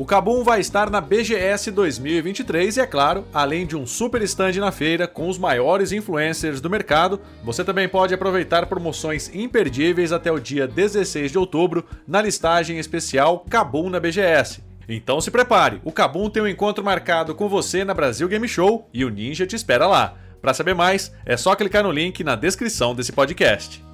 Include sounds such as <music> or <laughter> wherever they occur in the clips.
O Kabum vai estar na BGS 2023 e, é claro, além de um super stand na feira com os maiores influencers do mercado, você também pode aproveitar promoções imperdíveis até o dia 16 de outubro na listagem especial Kabum na BGS. Então se prepare, o Kabum tem um encontro marcado com você na Brasil Game Show e o Ninja te espera lá. Para saber mais, é só clicar no link na descrição desse podcast.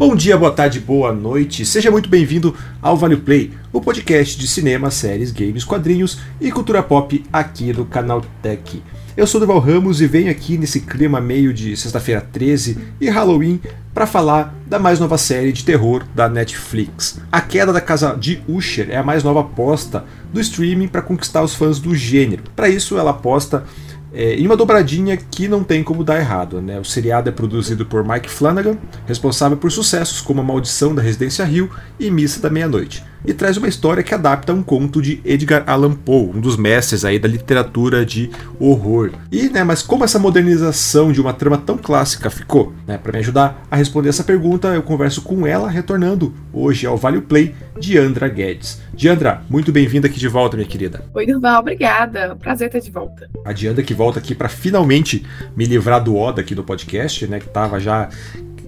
Bom dia, boa tarde, boa noite. Seja muito bem-vindo ao Vale Play, o podcast de cinema, séries, games, quadrinhos e cultura pop aqui do canal Tech. Eu sou Duval Ramos e venho aqui nesse clima meio de sexta-feira 13 e Halloween para falar da mais nova série de terror da Netflix. A Queda da Casa de Usher é a mais nova aposta do streaming para conquistar os fãs do gênero. Para isso, ela aposta é, em uma dobradinha que não tem como dar errado. Né? O seriado é produzido por Mike Flanagan, responsável por sucessos como A Maldição da Residência Rio e Missa da Meia-Noite e traz uma história que adapta um conto de Edgar Allan Poe, um dos mestres aí da literatura de horror. E, né, mas como essa modernização de uma trama tão clássica ficou? Né, Para me ajudar a responder essa pergunta, eu converso com ela, retornando hoje ao Vale Play, Diandra Guedes. Diandra, muito bem-vinda aqui de volta, minha querida. Oi, Durval, obrigada. Prazer estar de volta. A Diandra que volta aqui para finalmente me livrar do Oda aqui do podcast, né, que estava já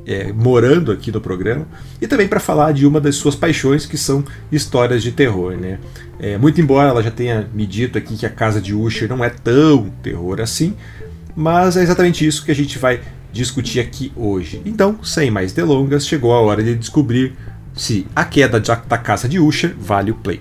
é, morando aqui no programa, e também para falar de uma das suas paixões, que são histórias de terror. Né? É, muito embora ela já tenha me dito aqui que a casa de Usher não é tão terror assim, mas é exatamente isso que a gente vai discutir aqui hoje. Então, sem mais delongas, chegou a hora de descobrir se a queda da casa de Usher vale o play.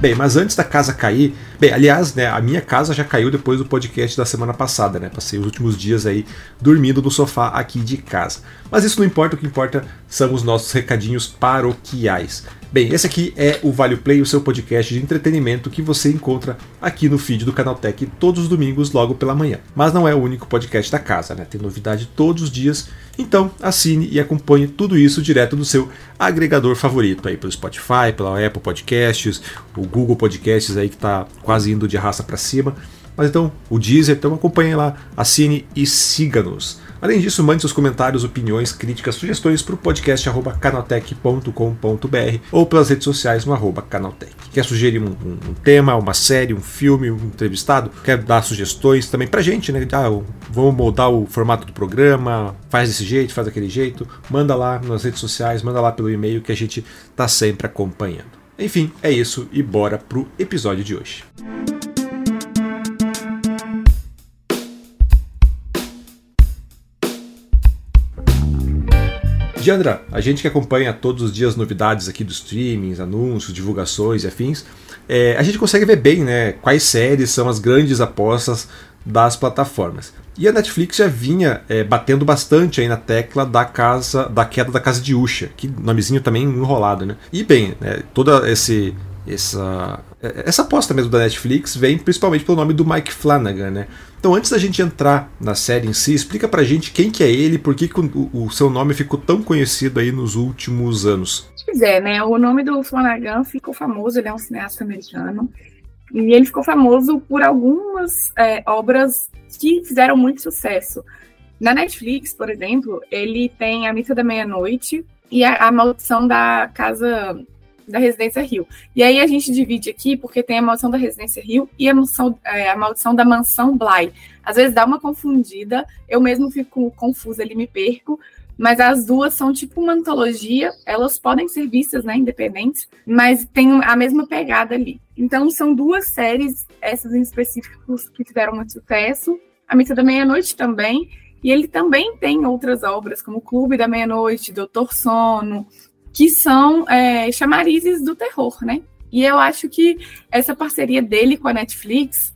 Bem, mas antes da casa cair, bem, aliás, né, a minha casa já caiu depois do podcast da semana passada, né? Passei os últimos dias aí dormindo no sofá aqui de casa. Mas isso não importa, o que importa são os nossos recadinhos paroquiais. Bem, esse aqui é o Vale Play, o seu podcast de entretenimento que você encontra aqui no feed do Canal Tech todos os domingos logo pela manhã. Mas não é o único podcast da casa, né? Tem novidade todos os dias. Então, assine e acompanhe tudo isso direto do seu agregador favorito aí pelo Spotify, pela Apple Podcasts, o Google Podcasts aí que está quase indo de raça para cima. Mas então, o Deezer, então acompanhe lá, assine e siga-nos. Além disso, mande seus comentários, opiniões, críticas, sugestões para o podcast canaltech.com.br ou pelas redes sociais no arroba canaltech. Quer sugerir um, um, um, tema, uma série, um filme, um entrevistado? Quer dar sugestões também para gente, né? Ah, vamos moldar o formato do programa, faz desse jeito, faz daquele jeito. Manda lá nas redes sociais, manda lá pelo e-mail que a gente está sempre acompanhando. Enfim, é isso e bora pro episódio de hoje. Diandra, a gente que acompanha todos os dias novidades aqui dos streamings, anúncios, divulgações e afins, é, a gente consegue ver bem né, quais séries são as grandes apostas das plataformas. E a Netflix já vinha é, batendo bastante aí na tecla da casa da queda da casa de Usha, que nomezinho também enrolado, né? E bem, né, toda esse essa essa aposta mesmo da Netflix vem principalmente pelo nome do Mike Flanagan, né? Então, antes da gente entrar na série em si, explica pra gente quem que é ele, por que, que o, o, seu nome ficou tão conhecido aí nos últimos anos. Pois é, né? O nome do Flanagan ficou famoso, ele é um cineasta americano. E ele ficou famoso por algumas é, obras que fizeram muito sucesso. Na Netflix, por exemplo, ele tem A Missa da Meia-Noite e a, a Maldição da Casa da Residência Rio. E aí a gente divide aqui porque tem a maldição da Residência Rio e a maldição, é, a maldição da mansão Bly. Às vezes dá uma confundida, eu mesmo fico confusa ali, me perco, mas as duas são tipo uma antologia, elas podem ser vistas, né, independentes, mas tem a mesma pegada ali. Então são duas séries, essas em específicos, que tiveram muito sucesso. A Missa da Meia-Noite também, e ele também tem outras obras, como Clube da Meia-Noite, Doutor Sono, que são é, chamarizes do terror, né? E eu acho que essa parceria dele com a Netflix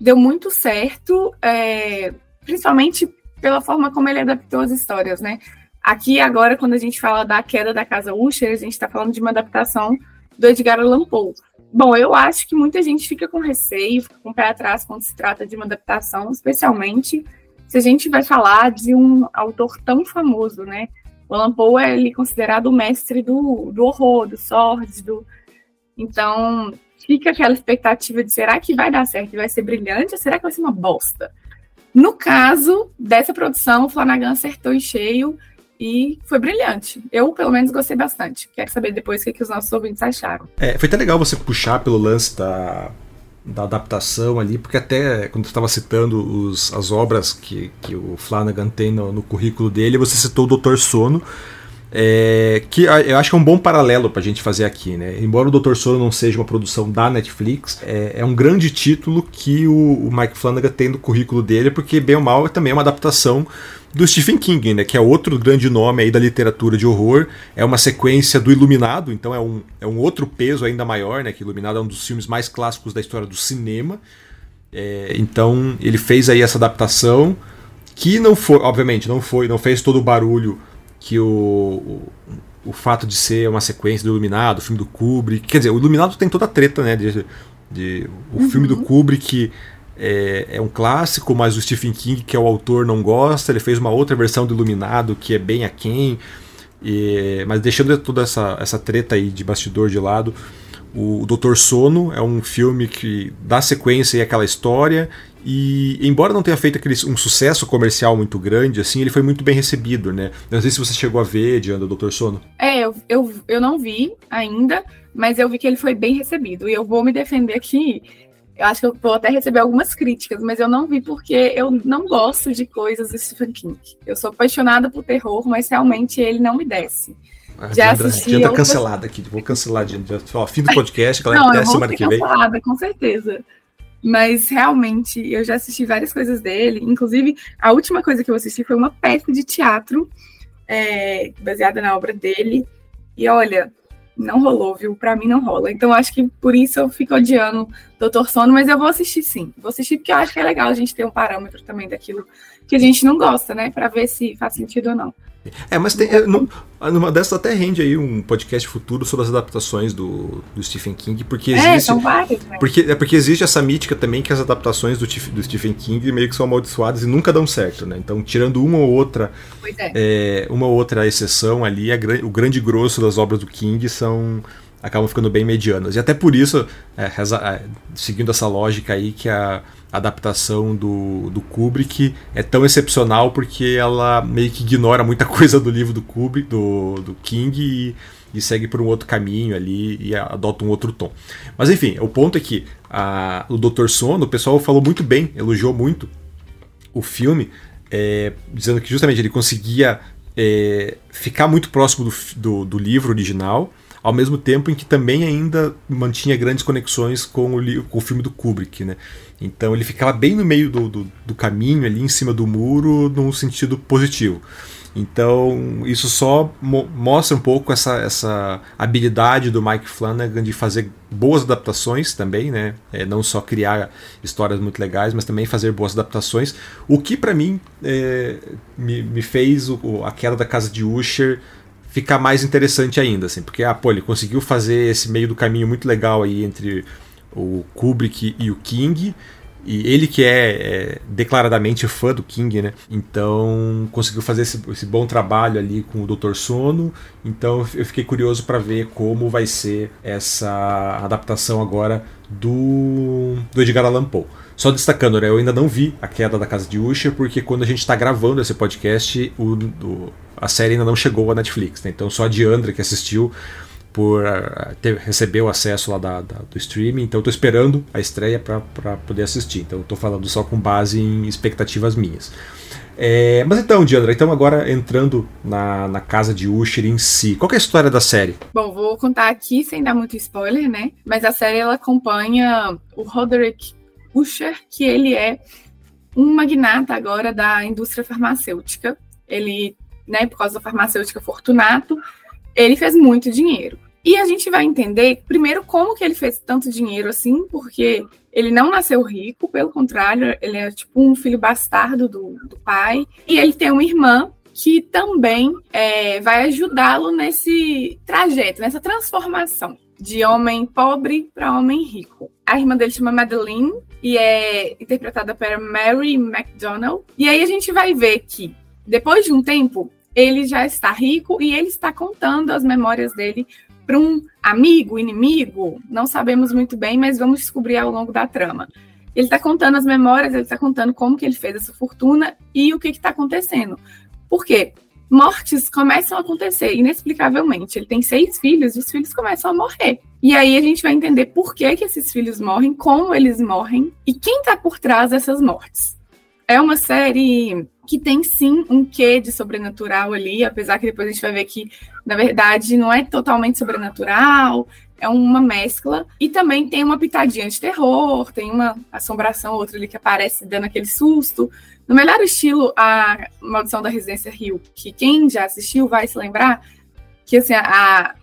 deu muito certo, é, principalmente pela forma como ele adaptou as histórias, né? Aqui agora, quando a gente fala da queda da casa Usher, a gente está falando de uma adaptação do Edgar Allan Poe. Bom, eu acho que muita gente fica com receio, fica com o pé atrás quando se trata de uma adaptação, especialmente se a gente vai falar de um autor tão famoso, né? O Alan Poe é ele, considerado o mestre do, do horror, do sórdido. Então, fica aquela expectativa de será que vai dar certo, vai ser brilhante ou será que vai ser uma bosta? No caso dessa produção, o Flanagan acertou em cheio e foi brilhante. Eu, pelo menos, gostei bastante. Quero saber depois o que, que os nossos ouvintes acharam. É, foi até legal você puxar pelo lance da, da adaptação ali, porque até quando estava citando os, as obras que, que o Flanagan tem no, no currículo dele, você citou o Doutor Sono, é, que eu acho que é um bom paralelo para a gente fazer aqui, né? Embora o Doutor Sono não seja uma produção da Netflix, é, é um grande título que o, o, Mike Flanagan tem no currículo dele, porque bem ou mal também é uma adaptação do Stephen King, né, que é outro grande nome aí da literatura de horror. É uma sequência do Iluminado, então é um, é um outro peso ainda maior, né, que Iluminado é um dos filmes mais clássicos da história do cinema. É, então ele fez aí essa adaptação que não foi, obviamente, não foi, não fez todo o barulho que o, o, o fato de ser uma sequência do Iluminado, o filme do Kubrick, quer dizer, o Iluminado tem toda a treta, né, de, de o uhum. filme do Kubrick é, é, um clássico, mas o Stephen King, que é o autor, não gosta. Ele fez uma outra versão do Iluminado que é bem aquém. E, mas deixando toda essa, essa treta aí de bastidor de lado, o, o Doutor Sono é um filme que dá sequência àquela história. E embora não tenha feito aquele, um sucesso comercial muito grande, assim, ele foi muito bem recebido, né? Não sei se você chegou a ver, Diana, Doutor Sono. É, eu, eu, eu não vi ainda, mas eu vi que ele foi bem recebido. E eu vou me defender aqui eu acho que eu vou até receber algumas críticas, mas eu não vi porque eu não gosto de coisas do Stephen King. Eu sou apaixonada por terror, mas realmente ele não me desce. Ah, já assisti. Já tá outras... cancelada aqui, vou cancelar de, ó, fim do <laughs> podcast, que ela não, até semana que vem. cancelada, com certeza. Mas realmente eu já assisti várias coisas dele. Inclusive, a última coisa que eu assisti foi uma peça de teatro é, baseada na obra dele. E olha, não rolou, viu? Pra mim não rola. Então acho que por isso eu fico odiando Doutor Sono, mas eu vou assistir sim. Vou assistir porque eu acho que é legal a gente ter um parâmetro também daquilo que a gente não gosta, né? Pra ver se faz sentido ou não. É, mas tem, é, numa dessas até rende aí um podcast futuro sobre as adaptações do, do Stephen King, porque é, existe. São várias, né? porque, é porque existe essa mítica também que as adaptações do, do Stephen King meio que são amaldiçoadas e nunca dão certo, né? Então, tirando uma ou outra. É. É, uma ou outra exceção ali, a, o grande grosso das obras do King são acabam ficando bem medianas. E até por isso, é, é, seguindo essa lógica aí, que a adaptação do, do Kubrick é tão excepcional porque ela meio que ignora muita <laughs> coisa do livro do Kubrick, do, do King e, e segue por um outro caminho ali e adota um outro tom. Mas enfim, o ponto é que a, o Dr. Sono, o pessoal falou muito bem, elogiou muito o filme, é, dizendo que justamente ele conseguia é, ficar muito próximo do, do, do livro original ao mesmo tempo em que também ainda mantinha grandes conexões com o, com o filme do Kubrick, né? Então ele ficava bem no meio do, do, do caminho, ali em cima do muro, num sentido positivo. Então, isso só mo mostra um pouco essa, essa habilidade do Mike Flanagan de fazer boas adaptações também, né? É, não só criar histórias muito legais, mas também fazer boas adaptações. O que, para mim, é, me, me fez o, a queda da casa de Usher ficar mais interessante ainda, assim, porque ah, pô, ele conseguiu fazer esse meio do caminho muito legal aí entre o Kubrick e o King. E ele que é, é, declaradamente fã do King, né? Então conseguiu fazer esse, esse, bom trabalho ali com o Dr. Sono. Então eu fiquei curioso para ver como vai ser essa adaptação agora do, do Edgar Allan Poe. Só destacando, né? Eu ainda não vi a queda da casa de Usher, porque quando a gente está gravando esse podcast, o, o, a série ainda não chegou à Netflix. Né? Então só a Diandra que assistiu por uh, ter, receber o acesso lá da, da, do streaming, então estou esperando a estreia para poder assistir. Então estou falando só com base em expectativas minhas. É, mas então, Diandra, então agora entrando na, na casa de Usher em si, qual é a história da série? Bom, vou contar aqui sem dar muito spoiler, né? Mas a série ela acompanha o Roderick Usher, que ele é um magnata agora da indústria farmacêutica. Ele, né, por causa da farmacêutica Fortunato, ele fez muito dinheiro. E a gente vai entender, primeiro, como que ele fez tanto dinheiro assim, porque ele não nasceu rico, pelo contrário, ele é tipo um filho bastardo do, do pai. E ele tem uma irmã que também é, vai ajudá-lo nesse trajeto, nessa transformação de homem pobre para homem rico. A irmã dele chama Madeline e é interpretada por Mary McDonnell. E aí a gente vai ver que, depois de um tempo, ele já está rico e ele está contando as memórias dele para um amigo, inimigo, não sabemos muito bem, mas vamos descobrir ao longo da trama. Ele está contando as memórias, ele está contando como que ele fez essa fortuna e o que está acontecendo. Por quê? mortes começam a acontecer inexplicavelmente. Ele tem seis filhos e os filhos começam a morrer. E aí a gente vai entender por que, que esses filhos morrem, como eles morrem e quem está por trás dessas mortes. É uma série que tem sim um quê de sobrenatural ali, apesar que depois a gente vai ver que, na verdade, não é totalmente sobrenatural, é uma mescla. E também tem uma pitadinha de terror, tem uma assombração outra ali que aparece dando aquele susto. No melhor estilo, a Maldição da Residência Rio, que quem já assistiu vai se lembrar que assim, a,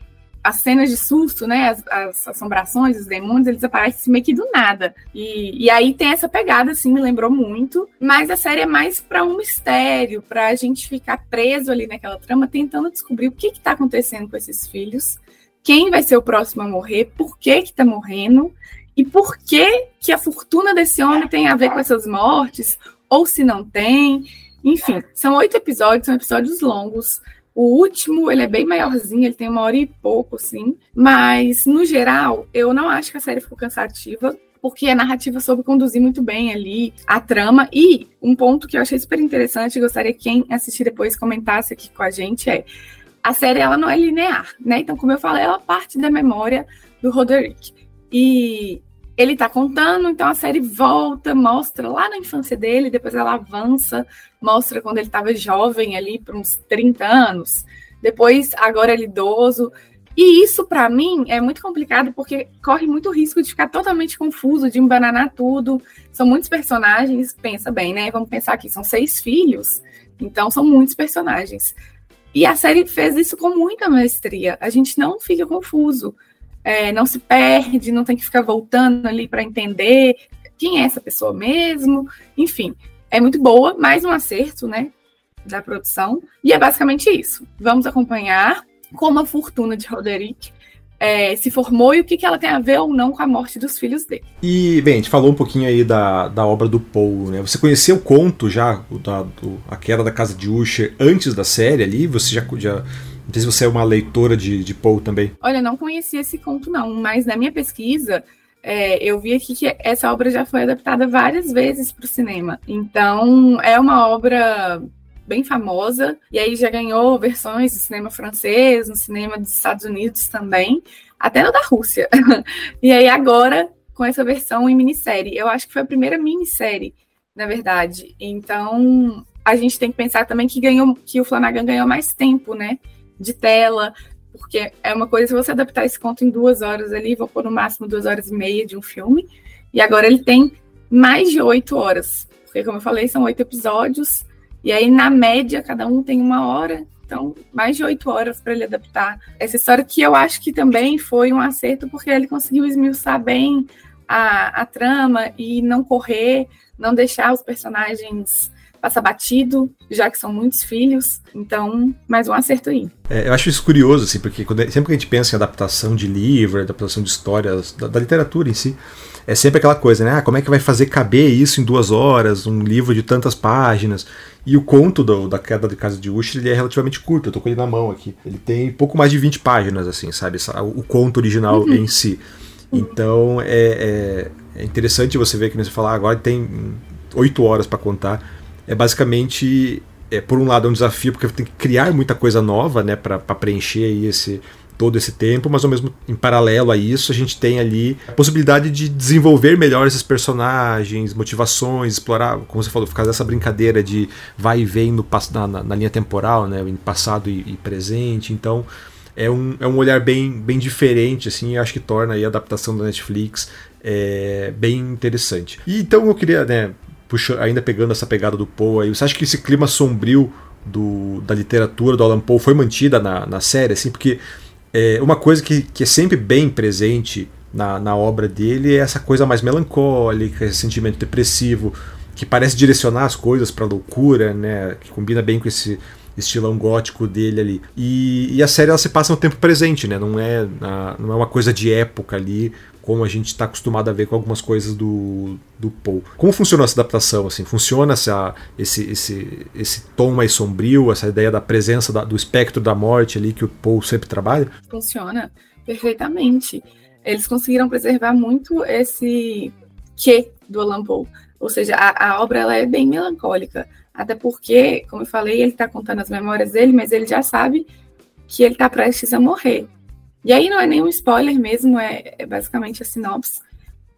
as cenas de susto, né, as, as, assombrações, os demônios, eles aparecem meio que do nada. E, e aí tem essa pegada, assim, me lembrou muito. Mas a série é mais para um mistério, para a gente ficar preso ali naquela trama, tentando descobrir o que está acontecendo com esses filhos, quem vai ser o próximo a morrer, por que que tá morrendo e por que que a fortuna desse homem tem a ver com essas mortes ou se não tem. Enfim, são oito episódios, são episódios longos. O último, ele é bem maiorzinho, ele tem uma hora e pouco, assim. Mas, no geral, eu não acho que a série ficou cansativa, porque a narrativa soube conduzir muito bem ali a trama. E um ponto que eu achei super interessante, gostaria que quem assistir depois comentasse aqui com a gente, é a série ela não é linear, né? Então, como eu falei, ela parte da memória do Roderick. E ele tá contando, então a série volta, mostra lá na infância dele, depois ela avança, mostra quando ele estava jovem ali, por uns 30 anos, depois agora ele é idoso. E isso, para mim, é muito complicado porque corre muito risco de ficar totalmente confuso, de embananar tudo. São muitos personagens, pensa bem, né? Vamos pensar aqui, são seis filhos, então são muitos personagens. E a série fez isso com muita maestria. A gente não fica confuso é, não se perde, não tem que ficar voltando ali para entender quem é essa pessoa mesmo. Enfim, é muito boa, mais um acerto, né, da produção. E é basicamente isso. Vamos acompanhar como a fortuna de Roderick é, se formou e o que, que ela tem a ver ou não com a morte dos filhos dele. E, bem, a gente falou um pouquinho aí da, da obra do Poe, né? Você conheceu o conto já, o da, do, A Queda da Casa de Usher, antes da série ali? Você já, já não sei se você é uma leitora de, de Poe também. Olha, não conhecia esse conto, não, mas na minha pesquisa. É, eu vi aqui que essa obra já foi adaptada várias vezes para o cinema. Então, é uma obra bem famosa, e aí já ganhou versões do cinema francês, no cinema dos Estados Unidos também, até no da Rússia. <laughs> e aí agora, com essa versão em minissérie. Eu acho que foi a primeira minissérie, na verdade. Então, a gente tem que pensar também que ganhou, que o Flanagan ganhou mais tempo, né? De tela, porque é uma coisa se você adaptar esse conto em duas horas ali, vou pôr no máximo duas horas e meia de um filme, e agora ele tem mais de oito horas, porque como eu falei, são oito episódios, e aí na média cada um tem uma hora, então mais de oito horas para ele adaptar essa história, que eu acho que também foi um acerto, porque ele conseguiu esmiuçar bem a, a trama e não correr, não deixar os personagens passa batido, já que são muitos filhos. Então, mais um acerto aí. É, eu acho isso curioso, assim, porque quando, sempre que a gente pensa em adaptação de livro, adaptação de histórias, da, da literatura em si, é sempre aquela coisa, né? Ah, como é que vai fazer caber isso em duas horas, um livro de tantas páginas? E o conto do, da queda de casa de Usher ele é relativamente curto, eu tô com ele na mão aqui. Ele tem pouco mais de 20 páginas, assim, sabe? O conto original uhum. em si. Então é, é, é, interessante você ver que você falar, ah, agora tem oito horas para contar é basicamente, é, por um lado, é um desafio, porque tem que criar muita coisa nova né, para preencher esse, todo esse tempo, mas ao mesmo em paralelo a isso, a gente tem ali a possibilidade de desenvolver melhor esses personagens, motivações, explorar, como você falou, ficar dessa brincadeira de vai e vem no, na, na, linha temporal, né, em passado e, e, presente. Então, é um, é um olhar bem, bem diferente, assim, acho que torna a adaptação da Netflix é, bem interessante. E então eu queria, né, puxa, ainda pegando essa pegada do Poe aí, você acha que esse clima sombrio do, da literatura do Alan Poe foi mantida na, na série, assim, porque é, uma coisa que, que é sempre bem presente na, na obra dele é essa coisa mais melancólica, esse sentimento depressivo, que parece direcionar as coisas para loucura, né, que combina bem com esse estilão gótico dele ali. E, e, a série ela se passa no tempo presente, né? Não é, não é uma coisa de época ali, como a gente está acostumado a ver com algumas coisas do, do Poe. Como funciona essa adaptação? Assim, funciona essa, esse, esse, esse tom mais sombrio, essa ideia da presença da, do espectro da morte ali que o Poe sempre trabalha? Funciona perfeitamente. Eles conseguiram preservar muito esse que do Alan Poe. Ou seja, a, a obra ela é bem melancólica. Até porque, como eu falei, ele está contando as memórias dele, mas ele já sabe que ele está prestes a morrer. E aí não é nenhum spoiler mesmo, é, é basicamente a sinopse.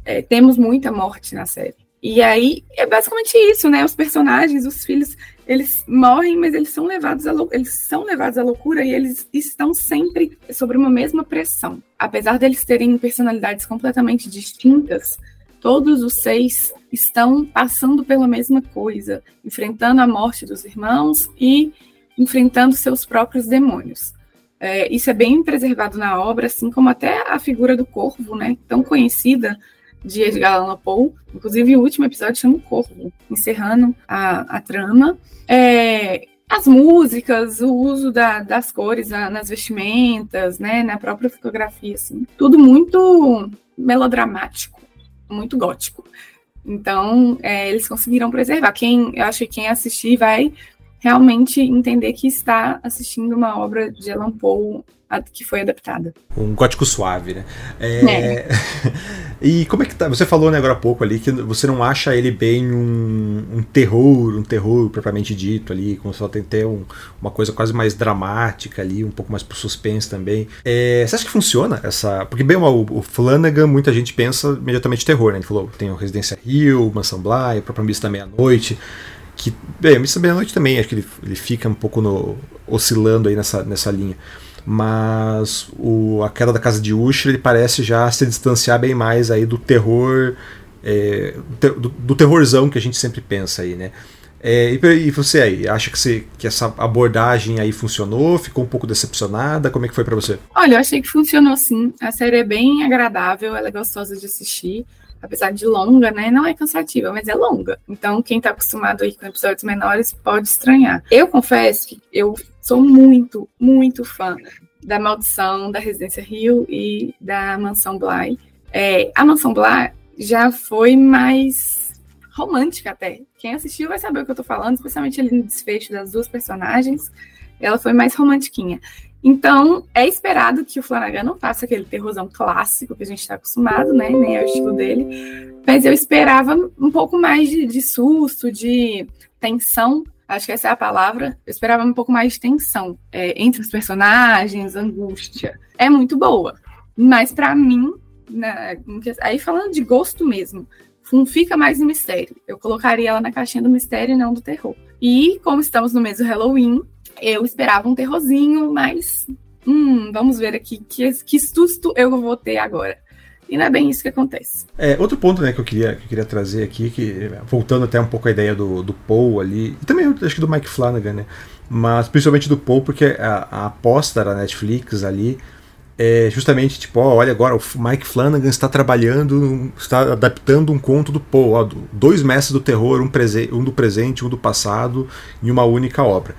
É, temos muita morte na série. E aí é basicamente isso, né? Os personagens, os filhos, eles morrem, mas eles são levados à eles são levados à loucura e eles estão sempre sobre uma mesma pressão. Apesar deles terem personalidades completamente distintas, todos os seis estão passando pela mesma coisa, enfrentando a morte dos irmãos e enfrentando seus próprios demônios. É, isso é bem preservado na obra, assim como até a figura do corvo, né, tão conhecida de Edgar Allan Poe. Inclusive, o último episódio chama o Corvo, encerrando a, a trama. É, as músicas, o uso da, das cores na, nas vestimentas, né, na própria fotografia, assim, tudo muito melodramático muito gótico. Então, é, eles conseguiram preservar. Quem, eu acho que quem assistir vai realmente entender que está assistindo uma obra de Alan Poe que foi adaptada. Um gótico suave, né? É... É. <laughs> e como é que tá? Você falou né, agora há pouco ali que você não acha ele bem um, um terror, um terror propriamente dito ali, como só tem ter um, uma coisa quase mais dramática ali, um pouco mais pro suspense também. É, você acha que funciona essa? Porque bem, o, o Flanagan, muita gente pensa imediatamente terror, né? Ele falou, tem o Residência Hill, Mansão Bly, a própria Missa da Meia-Noite que bem, da Meia-Noite também, acho que ele, ele fica um pouco no, oscilando aí nessa, nessa linha mas o, a queda da casa de Usher ele parece já se distanciar bem mais aí do terror é, do, do, terrorzão que a gente sempre pensa aí, né? É, e, e, você aí, acha que, você, que essa abordagem aí funcionou? Ficou um pouco decepcionada? Como é que foi para você? Olha, eu achei que funcionou sim. A série é bem agradável, ela é gostosa de assistir apesar de longa, né, não é cansativa, mas é longa. Então, quem está acostumado aí com episódios menores pode estranhar. Eu confesso que eu sou muito, muito fã da Maldição, da Residência Rio e da Mansão Bly. É, a Mansão Bly já foi mais romântica até. Quem assistiu vai saber o que eu tô falando, especialmente ali no desfecho das duas personagens. Ela foi mais romantiquinha. Então, é esperado que o Flanagan não faça aquele terrorzão clássico que a gente está acostumado, né? Nem é o estilo dele. Mas eu esperava um pouco mais de, de susto, de tensão. Acho que essa é a palavra. Eu esperava um pouco mais de tensão é, entre os personagens, angústia. É muito boa. Mas para mim, né, aí falando de gosto mesmo, fica mais no mistério. Eu colocaria ela na caixinha do mistério e não do terror. E como estamos no mês do Halloween, eu esperava um terrorzinho, mas hum, vamos ver aqui que, que susto eu vou ter agora. E não é bem isso que acontece. É, outro ponto né, que, eu queria, que eu queria trazer aqui, que voltando até um pouco à ideia do, do Paul ali, e também acho que do Mike Flanagan, né? Mas principalmente do Paul, porque a, a aposta da Netflix ali é justamente tipo, ó, olha agora, o Mike Flanagan está trabalhando, está adaptando um conto do Paul, ó, dois mestres do terror, um, um do presente, um do passado, em uma única obra.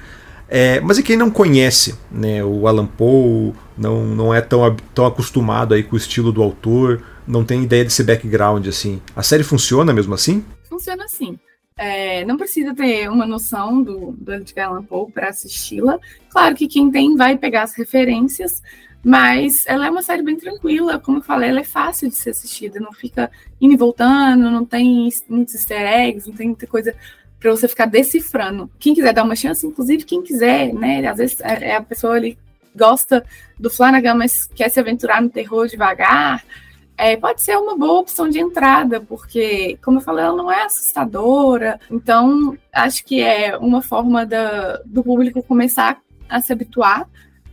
É, mas e quem não conhece né, o Alan Poe, não, não é tão, tão acostumado aí com o estilo do autor, não tem ideia desse background assim. A série funciona mesmo assim? Funciona assim. É, não precisa ter uma noção do, do Edgar Allan Poe para assisti-la. Claro que quem tem vai pegar as referências, mas ela é uma série bem tranquila, como eu falei, ela é fácil de ser assistida, não fica indo e voltando, não tem muitos easter eggs, não tem muita coisa para você ficar decifrando. Quem quiser dar uma chance, inclusive quem quiser, né? Às vezes é, é a pessoa ali gosta do Flanagan, mas quer se aventurar no terror devagar. É, pode ser uma boa opção de entrada, porque, como eu falei, ela não é assustadora. Então, acho que é uma forma da, do público começar a se habituar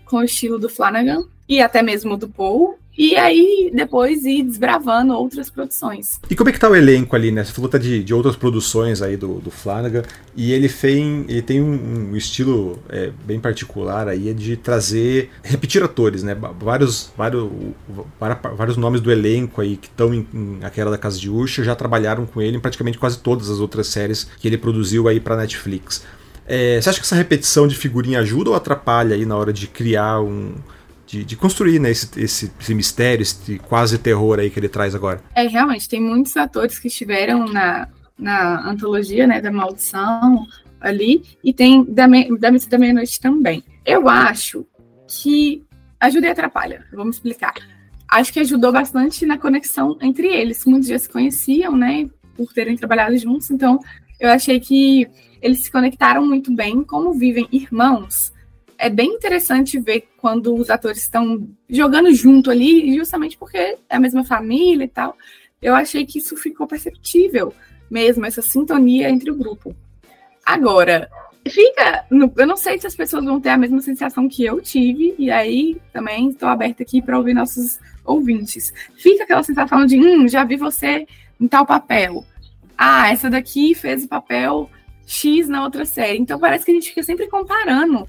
com o estilo do Flanagan e até mesmo do Paul, e aí depois ir desbravando outras produções. E como é que tá o elenco ali, né? Você falou tá de, de outras produções aí do, do Flanagan, e ele, fez, ele tem um, um estilo é, bem particular aí é de trazer, repetir atores, né? Vários, vários, vários nomes do elenco aí que estão em, em Aquela da Casa de Usher já trabalharam com ele em praticamente quase todas as outras séries que ele produziu aí para Netflix. É, você acha que essa repetição de figurinha ajuda ou atrapalha aí na hora de criar um de, de construir né, esse, esse, esse, mistério, esse quase terror aí que ele traz agora. É, realmente, tem muitos atores que estiveram na, na antologia né, da Maldição ali, e tem da, da Missa da Meia-Noite também. Eu acho que ajuda e atrapalha, vamos explicar. Acho que ajudou bastante na conexão entre eles. Muitos já se conheciam, né, por terem trabalhado juntos, então Eu achei que eles se conectaram muito bem, como vivem irmãos. É bem interessante ver quando os atores estão jogando junto ali, justamente porque é a mesma família e tal. Eu achei que isso ficou perceptível mesmo, essa sintonia entre o grupo. Agora, fica. Eu não sei se as pessoas vão ter a mesma sensação que eu tive, e aí também estou aberta aqui para ouvir nossos ouvintes. Fica aquela sensação de, hum, já vi você em tal papel. Ah, essa daqui fez o papel X na outra série. Então parece que a gente fica sempre comparando,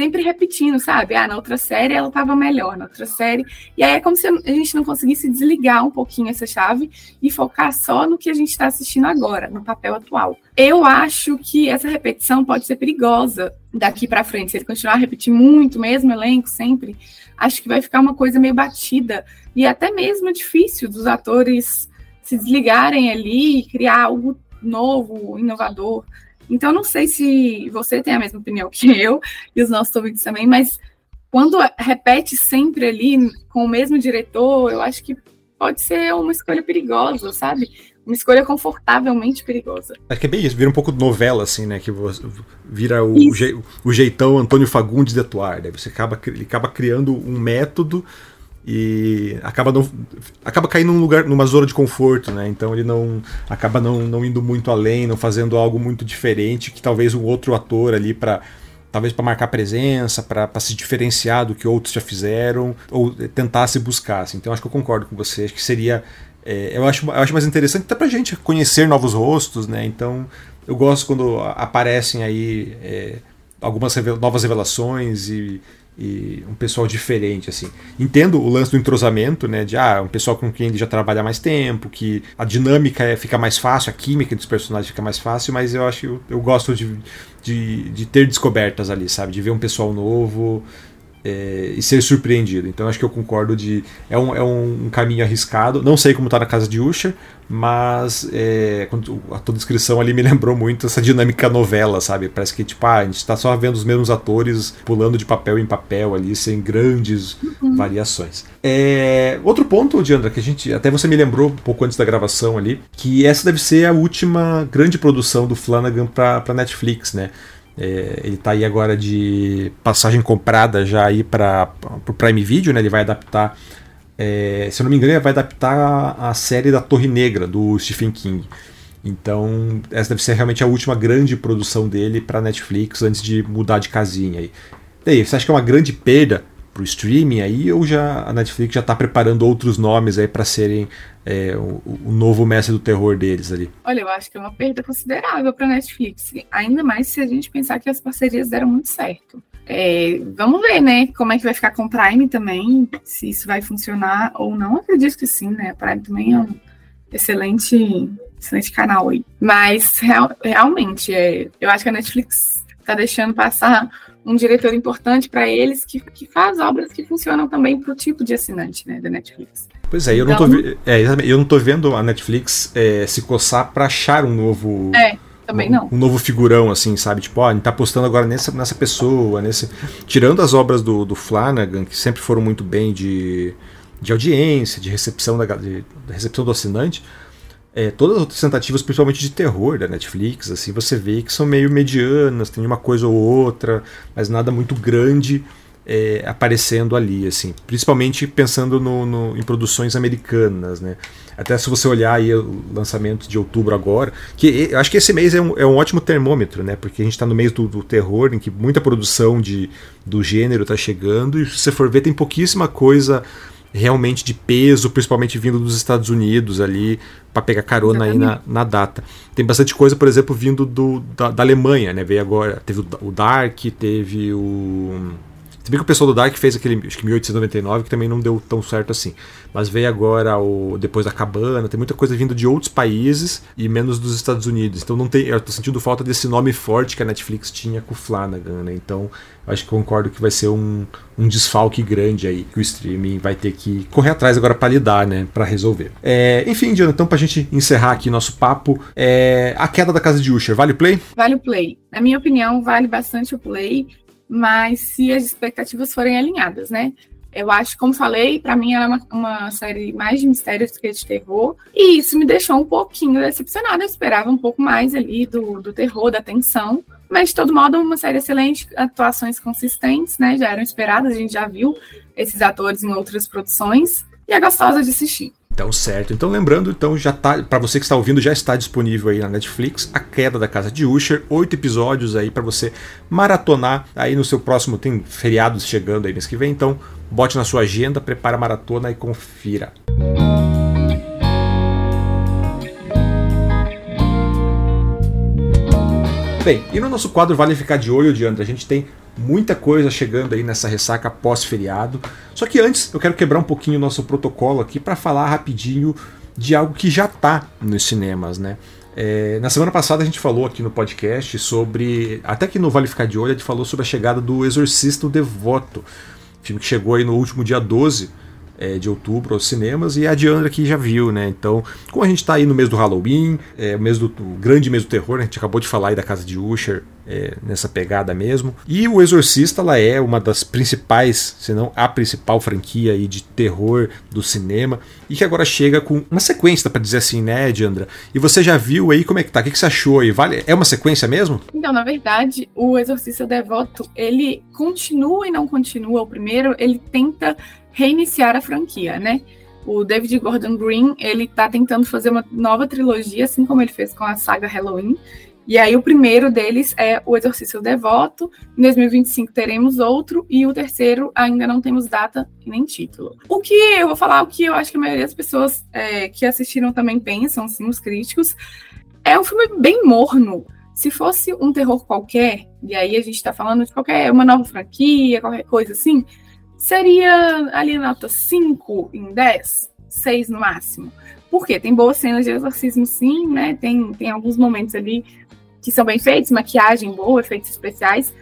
sempre repetindo, sabe? Ah, na outra série ela estava melhor, na outra série. E aí é como se a gente não conseguisse desligar um pouquinho essa chave e focar só no que a gente está assistindo agora, no papel atual. Eu acho que essa repetição pode ser perigosa daqui para frente. Se ele continuar a repetir muito, mesmo elenco, sempre, acho que vai ficar uma coisa meio batida e até mesmo difícil dos atores se desligarem ali e criar algo novo, inovador. Então, não sei se você tem a mesma opinião que eu e os nossos ouvintes também, mas quando repete sempre ali com o mesmo diretor, eu acho que pode ser uma escolha perigosa, sabe? Uma escolha confortavelmente perigosa. Acho que é bem isso, vira um pouco de novela, assim, né? Que vira o, je, o jeitão Antônio Fagundes de atuar. Né? Você acaba, ele acaba criando um método e acaba não acaba caindo num lugar numa zona de conforto né? Então ele não acaba não, não indo muito além não fazendo algo muito diferente que talvez um outro ator ali para talvez para marcar presença para se diferenciar do que outros já fizeram ou tentasse buscar assim. então acho que eu concordo com você. Acho que seria é, eu acho eu acho mais interessante até para gente conhecer novos rostos né? Então eu gosto quando aparecem aí é, algumas novas revelações e e um pessoal diferente assim. Entendo o lance do entrosamento, né, de ah, um pessoal com quem ele já trabalha mais tempo, que a dinâmica é, fica mais fácil, a química dos personagens fica mais fácil, mas eu acho eu, eu gosto de, de, de ter descobertas ali, sabe, de ver um pessoal novo, é, e ser surpreendido. Então acho que eu concordo de. É um, é um caminho arriscado. Não sei como está na casa de Usher, mas é, a tua descrição ali me <laughs> lembrou muito essa dinâmica novela, sabe? Parece que tipo, ah, a gente está só vendo os mesmos atores pulando de papel em papel ali, sem grandes uhum. variações. É, outro ponto, Diandra, que a gente. Até você me lembrou um pouco antes da gravação ali, que essa deve ser a última grande produção do Flanagan para Netflix, né? É, ele está aí agora de passagem comprada já aí para o Prime Video, né? Ele vai adaptar, é, se eu não me engano, ele vai adaptar a, a, série da Torre Negra do Stephen King. Então, essa deve ser realmente a última grande produção dele para Netflix antes de mudar de casinha aí. E aí, você acha que é uma grande perda pro streaming aí ou já a Netflix já está preparando outros nomes aí para serem é, o, o, novo mestre do terror deles ali? Olha, eu acho que é uma perda considerável para Netflix, ainda mais se a gente pensar que as parcerias deram muito certo. É, vamos ver, né, como é que vai ficar com o Prime também, se isso vai funcionar ou não. acredito que sim, né? Prime também é um excelente, excelente canal aí. Mas real, realmente, é, eu acho que a Netflix está deixando passar um diretor importante para eles que, que faz obras que funcionam também para o tipo de assinante né, da Netflix. Pois é, então, eu, não tô, então- é, eu não tô vendo a Netflix é, se coçar para achar um novo. É. Também não. Um, um novo figurão, assim, sabe? Tipo, ó, a gente tá apostando agora nessa, nessa pessoa, nesse. Tirando as obras do, do Flanagan, que sempre foram muito bem de, de audiência, de recepção, da, de, de recepção do assinante, é, todas as outras tentativas, principalmente de terror da Netflix, assim, você vê que são meio medianas, tem uma coisa ou outra, mas nada muito grande é, aparecendo ali, assim, principalmente pensando no, no, em produções americanas, né? Até se você olhar aí o lançamento de outubro agora, que eu acho que esse mês é um, é um ótimo termômetro, né? Porque a gente está no mês do, do, terror, em que muita produção de, do gênero está chegando, e se você for ver, tem pouquíssima coisa realmente de peso, principalmente vindo dos Estados Unidos ali, para pegar carona aí na, na, data. Tem bastante coisa, por exemplo, vindo do, da, da Alemanha, né? Veio agora, teve o, o Dark, teve o se bem que o pessoal do Dark fez aquele, acho que 1899, que também não deu tão certo assim. Mas veio agora o Depois da Cabana, tem muita coisa vindo de outros países e menos dos Estados Unidos. Então não tem, eu tô sentindo falta desse nome forte que a Netflix tinha com o Flanagan, né? Então acho que concordo que vai ser um, um desfalque grande aí que o streaming vai ter que correr atrás agora para lidar, né? Para resolver. É, enfim, Diana, então pra gente encerrar aqui nosso papo, é, a queda da casa de Usher, vale o play? Vale o play. Na minha opinião, vale bastante o play mas se as expectativas forem alinhadas, né? Eu acho, como falei, para mim ela é uma, uma, série mais de mistérios do que de terror. E isso me deixou um pouquinho decepcionada. Eu esperava um pouco mais ali do, do terror, da tensão. Mas, de todo modo, uma série excelente, atuações consistentes, né? Já eram esperadas, a gente já viu esses atores em outras produções. E é gostosa de assistir. Então, certo. Então, lembrando, então já tá, para você que está ouvindo, já está disponível aí na Netflix A Queda da Casa de Usher, oito episódios aí para você maratonar aí no seu próximo tem feriados chegando aí mês que vem, então bote na sua agenda, prepara a maratona e confira. Bem, e no nosso quadro Vale Ficar de Olho, Diandra, a gente tem muita coisa chegando aí nessa ressaca pós-feriado. Só que antes eu quero quebrar um pouquinho o nosso protocolo aqui para falar rapidinho de algo que já está nos cinemas, né? É, na semana passada a gente falou aqui no podcast sobre. Até que no Vale Ficar de Olho a gente falou sobre a chegada do Exorcista o Devoto. Filme que chegou aí no último dia 12 é, de outubro aos cinemas e a Diandra aqui já viu, né? Então, como a gente está aí no mês do Halloween, é, o mês do o grande mês do terror, né? a gente acabou de falar aí da casa de Usher é, nessa pegada mesmo. E o Exorcista ela é uma das principais, se não a principal franquia aí de terror do cinema e que agora chega com uma sequência, para dizer assim, né, Diandra? E você já viu aí como é que tá? O que, que você achou aí? Vale? É uma sequência mesmo? Então, na verdade, o Exorcista Devoto ele continua e não continua o primeiro, ele tenta reiniciar a franquia, né? O David Gordon Green, ele tá tentando fazer uma nova trilogia, assim como ele fez com a saga Halloween. E aí o primeiro deles é O Exorcista Devoto. Em 2025 teremos outro e o terceiro ainda não temos data nem título. O que eu vou falar, o que eu acho que a maioria das pessoas é, que assistiram também pensam, assim, os críticos, é um filme bem morno. Se fosse um terror qualquer, e aí a gente tá falando de qualquer uma nova franquia, qualquer coisa assim, seria ali nota 5 em 10, 6 no máximo. Por quê? Tem boas cenas de exorcismo, sim, né? Tem, tem alguns momentos ali que são bem feitos, maquiagem boa, efeitos especiais.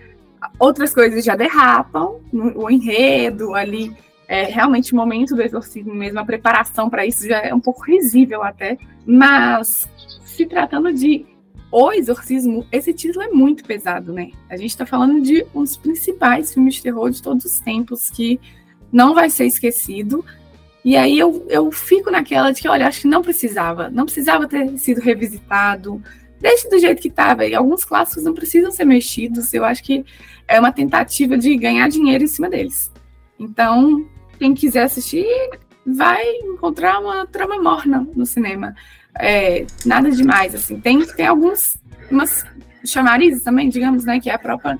Outras coisas já derrapam, o enredo ali, é, realmente o momento do exorcismo mesmo, a preparação para isso já é um pouco risível até. Mas se tratando de o Exorcismo, esse título é muito pesado, né? A gente está falando de um dos principais filmes de terror de todos os tempos que não vai ser esquecido. E aí eu, eu fico naquela de que, olha, acho que não precisava. Não precisava ter sido revisitado. Deixe do jeito que estava. E alguns clássicos não precisam ser mexidos. Eu acho que é uma tentativa de ganhar dinheiro em cima deles. Então, quem quiser assistir, vai encontrar uma trama morna no cinema. É, nada demais, assim. Tem, tem alguns umas chamarizes também, digamos, né? Que é a própria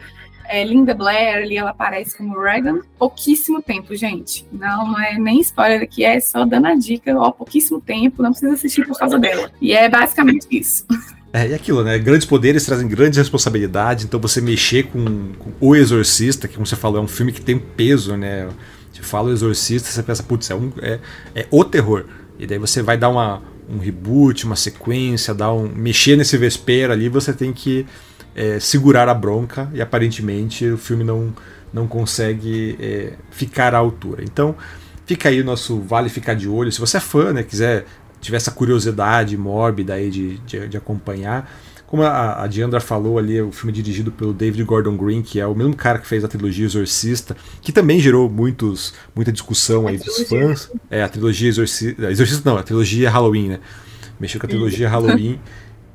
é, Linda Blair, ali ela aparece como Reagan. Pouquíssimo tempo, gente. Não, não é nem spoiler aqui, é só dando a dica, ó, pouquíssimo tempo, não precisa assistir por causa dela. E é basicamente isso. <laughs> É, e aquilo, né? Grandes poderes trazem grandes responsabilidades, então você mexer com, com O Exorcista, que como você falou, é um filme que tem peso, né? Você fala O Exorcista, você pensa, putz, é, um, é, é o terror. E daí você vai dar uma, um reboot, uma sequência, dar um, mexer nesse vespeiro ali, você tem que é, segurar a bronca e aparentemente o filme não, não consegue é, ficar à altura. Então fica aí o nosso vale ficar de olho. Se você é fã, né, quiser tiver essa curiosidade mórbida aí de, de, de acompanhar, como a, a Diandra falou ali, o filme dirigido pelo David Gordon Green, que é o mesmo cara que fez a trilogia Exorcista, que também gerou muitos, muita discussão aí dos fãs. É, a trilogia Exorcista. Exorcista não, a trilogia Halloween, né? Mexeu com a trilogia Halloween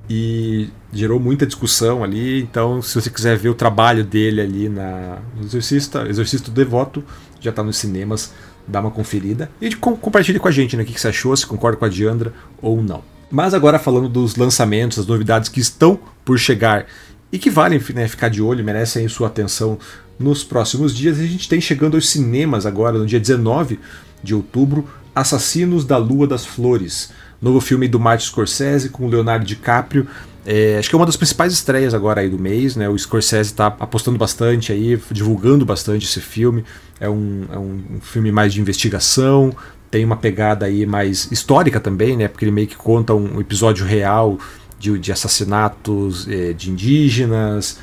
e gerou muita discussão ali. Então, se você quiser ver o trabalho dele ali na no Exorcista, Exorcista Devoto, já está nos cinemas, dá uma conferida. E compartilhe com a gente, né? O que você achou, se concorda com a Diandra ou não. Mas agora falando dos lançamentos, das novidades que estão por chegar e que valem né, ficar de olho, merecem sua atenção nos próximos dias, a gente tem chegando aos cinemas agora, no dia 19 de outubro, Assassinos da Lua das Flores, novo filme do Martin Scorsese com Leonardo DiCaprio. É, acho que é uma das principais estreias agora aí do mês, né? O Scorsese está apostando bastante aí, divulgando bastante esse filme. É um, é um filme mais de investigação, tem uma pegada aí mais histórica também, né? Porque ele meio que conta um episódio real de, de assassinatos é, de indígenas,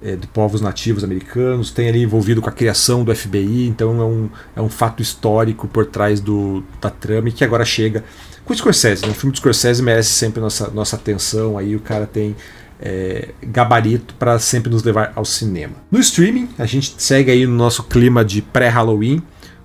é, de povos nativos americanos, tem ali envolvido com a criação do FBI, então é um, é um fato histórico por trás do, da trama e que agora chega com o Scorsese. Né? O filme do Scorsese merece sempre nossa, nossa atenção, aí o cara tem é, gabarito para sempre nos levar ao cinema. No streaming, a gente segue aí no nosso clima de pré-Halloween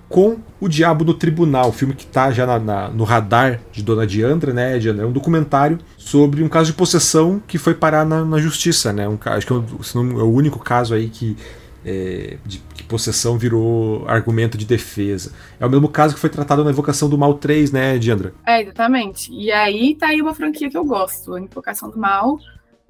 com O Diabo no Tribunal, filme que está já na, na, no radar de Dona Diandra, né, Diandra? É um documentário sobre um caso de possessão que foi parar na, na justiça, né? Um, acho que é, é o único caso aí que é, de possessão virou argumento de defesa. É o mesmo caso que foi tratado na Invocação do Mal 3, né, Diandra? É, exatamente. E aí tá aí uma franquia que eu gosto. A Invocação do Mal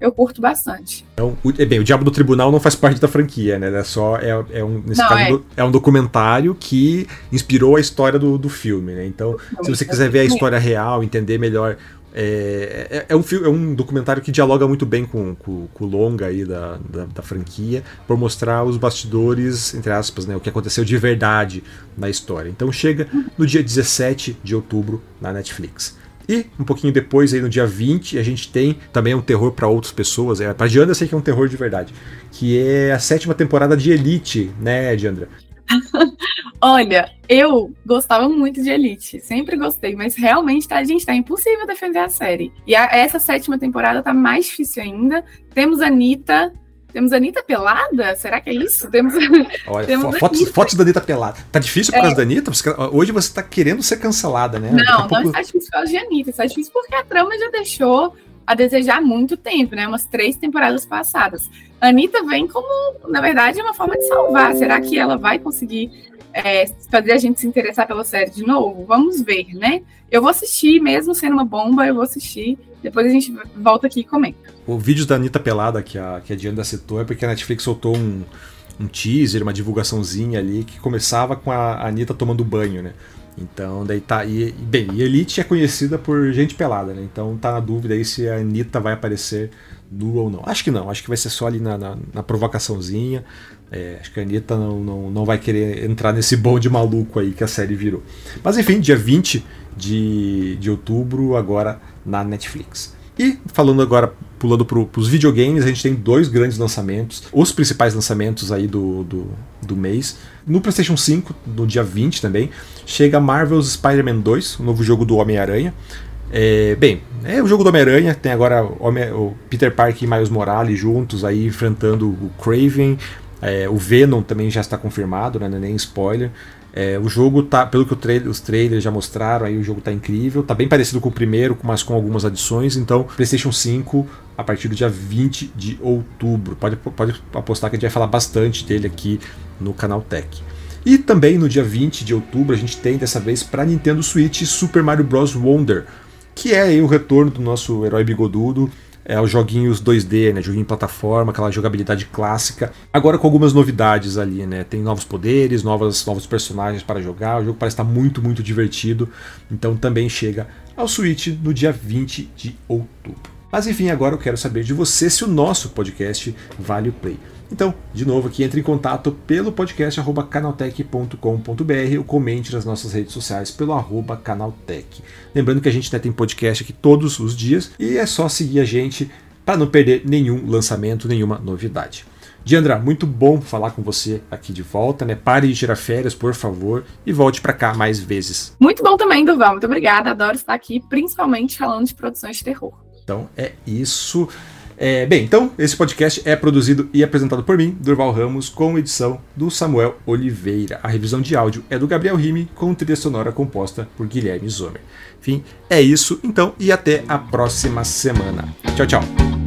eu curto bastante. Então, é bem, o Diabo do Tribunal não faz parte da franquia, né? É só é, é um nesse não, caso é. é. um documentário que inspirou a história do, do filme, né? Então, não, se você quiser ver a história real, entender melhor é, é, é, um, é um documentário que dialoga muito bem com, o longa aí da, da, da, franquia, por mostrar os bastidores, entre aspas, né, o que aconteceu de verdade na história. Então chega no dia 17 de outubro na Netflix. E um pouquinho depois, aí no dia 20, a gente tem também um terror para outras pessoas. É, pra Diandra eu sei que é um terror de verdade. Que é a sétima temporada de Elite, né, Diandra? Olha, eu gostava muito de Elite, sempre gostei, mas realmente, tá, gente, tá impossível defender a série. E a, essa sétima temporada tá mais difícil ainda. Temos a Anitta, temos a Anitta pelada? Será que é isso? Temos, Olha, <laughs> Temos fotos, fotos da Anitta pelada. Tá difícil por é. causa da Anitta? Hoje você tá querendo ser cancelada, né? Não, pouco... não está difícil por causa de Anitta. Está difícil porque a trama já deixou a desejar há muito tempo, né? Umas três temporadas passadas. A Anitta vem como, na verdade, uma forma de salvar. Será que ela vai conseguir é, fazer a gente se interessar pela série de novo? Vamos ver, né? Eu vou assistir, mesmo sendo uma bomba, eu vou assistir. Depois a gente volta aqui e comenta. O vídeo da Anitta pelada que a, que a Diana citou é porque a Netflix soltou um, um teaser, uma divulgaçãozinha ali que começava com a Anitta tomando banho, né? Então, daí tá. E, bem, e Elite é conhecida por gente pelada, né? Então tá na dúvida aí se a Anitta vai aparecer nua ou não. Acho que não, acho que vai ser só ali na, na, na provocaçãozinha. É, acho que a Anitta não, não, não vai querer entrar nesse bonde maluco aí que a série virou. Mas enfim, dia 20 de, de outubro, agora na Netflix. E falando agora, pulando para os videogames, a gente tem dois grandes lançamentos, os principais lançamentos aí do, do, do mês. No PlayStation 5, no dia 20 também, chega Marvel's Spider-Man 2, o novo jogo do Homem-Aranha. É, bem, é o jogo do Homem-Aranha, tem agora o Peter Parker e Miles Morales juntos aí enfrentando o Craven, é, o Venom também já está confirmado, né, é nem spoiler. É, o jogo tá, pelo que os trailers já mostraram, aí o jogo tá incrível, tá bem parecido com o primeiro, mas com algumas adições. Então, PlayStation 5 a partir do dia 20 de outubro. Pode, pode apostar que a gente vai falar bastante dele aqui no canal Tech. E também no dia 20 de outubro a gente tem dessa vez para Nintendo Switch Super Mario Bros. Wonder, que é aí o retorno do nosso herói bigodudo é, os joguinhos 2D, né? Joguinho em plataforma, aquela jogabilidade clássica. Agora com algumas novidades ali, né? Tem novos poderes, novas, novos personagens para jogar. O jogo parece estar muito, muito divertido. Então também chega ao Switch no dia 20 de outubro. Mas enfim, agora eu quero saber de você se o nosso podcast vale o play. Então, de novo aqui, entre em contato pelo podcast canaltech.com.br ou comente nas nossas redes sociais pelo arroba canaltech. Lembrando que a gente né, tem podcast aqui todos os dias e é só seguir a gente para não perder nenhum lançamento, nenhuma novidade. Diandra, muito bom falar com você aqui de volta, né? Pare de tirar férias, por favor, e volte para cá mais vezes. Muito bom também, Duval. Muito obrigada. Adoro estar aqui, principalmente falando de produções de terror. Então é isso. É, bem, então, esse podcast é produzido e apresentado por mim, Durval Ramos, com edição do Samuel Oliveira. A revisão de áudio é do Gabriel Rime, com trilha sonora composta por Guilherme Zomer. Enfim, é isso, então, e até a próxima semana. Tchau, tchau.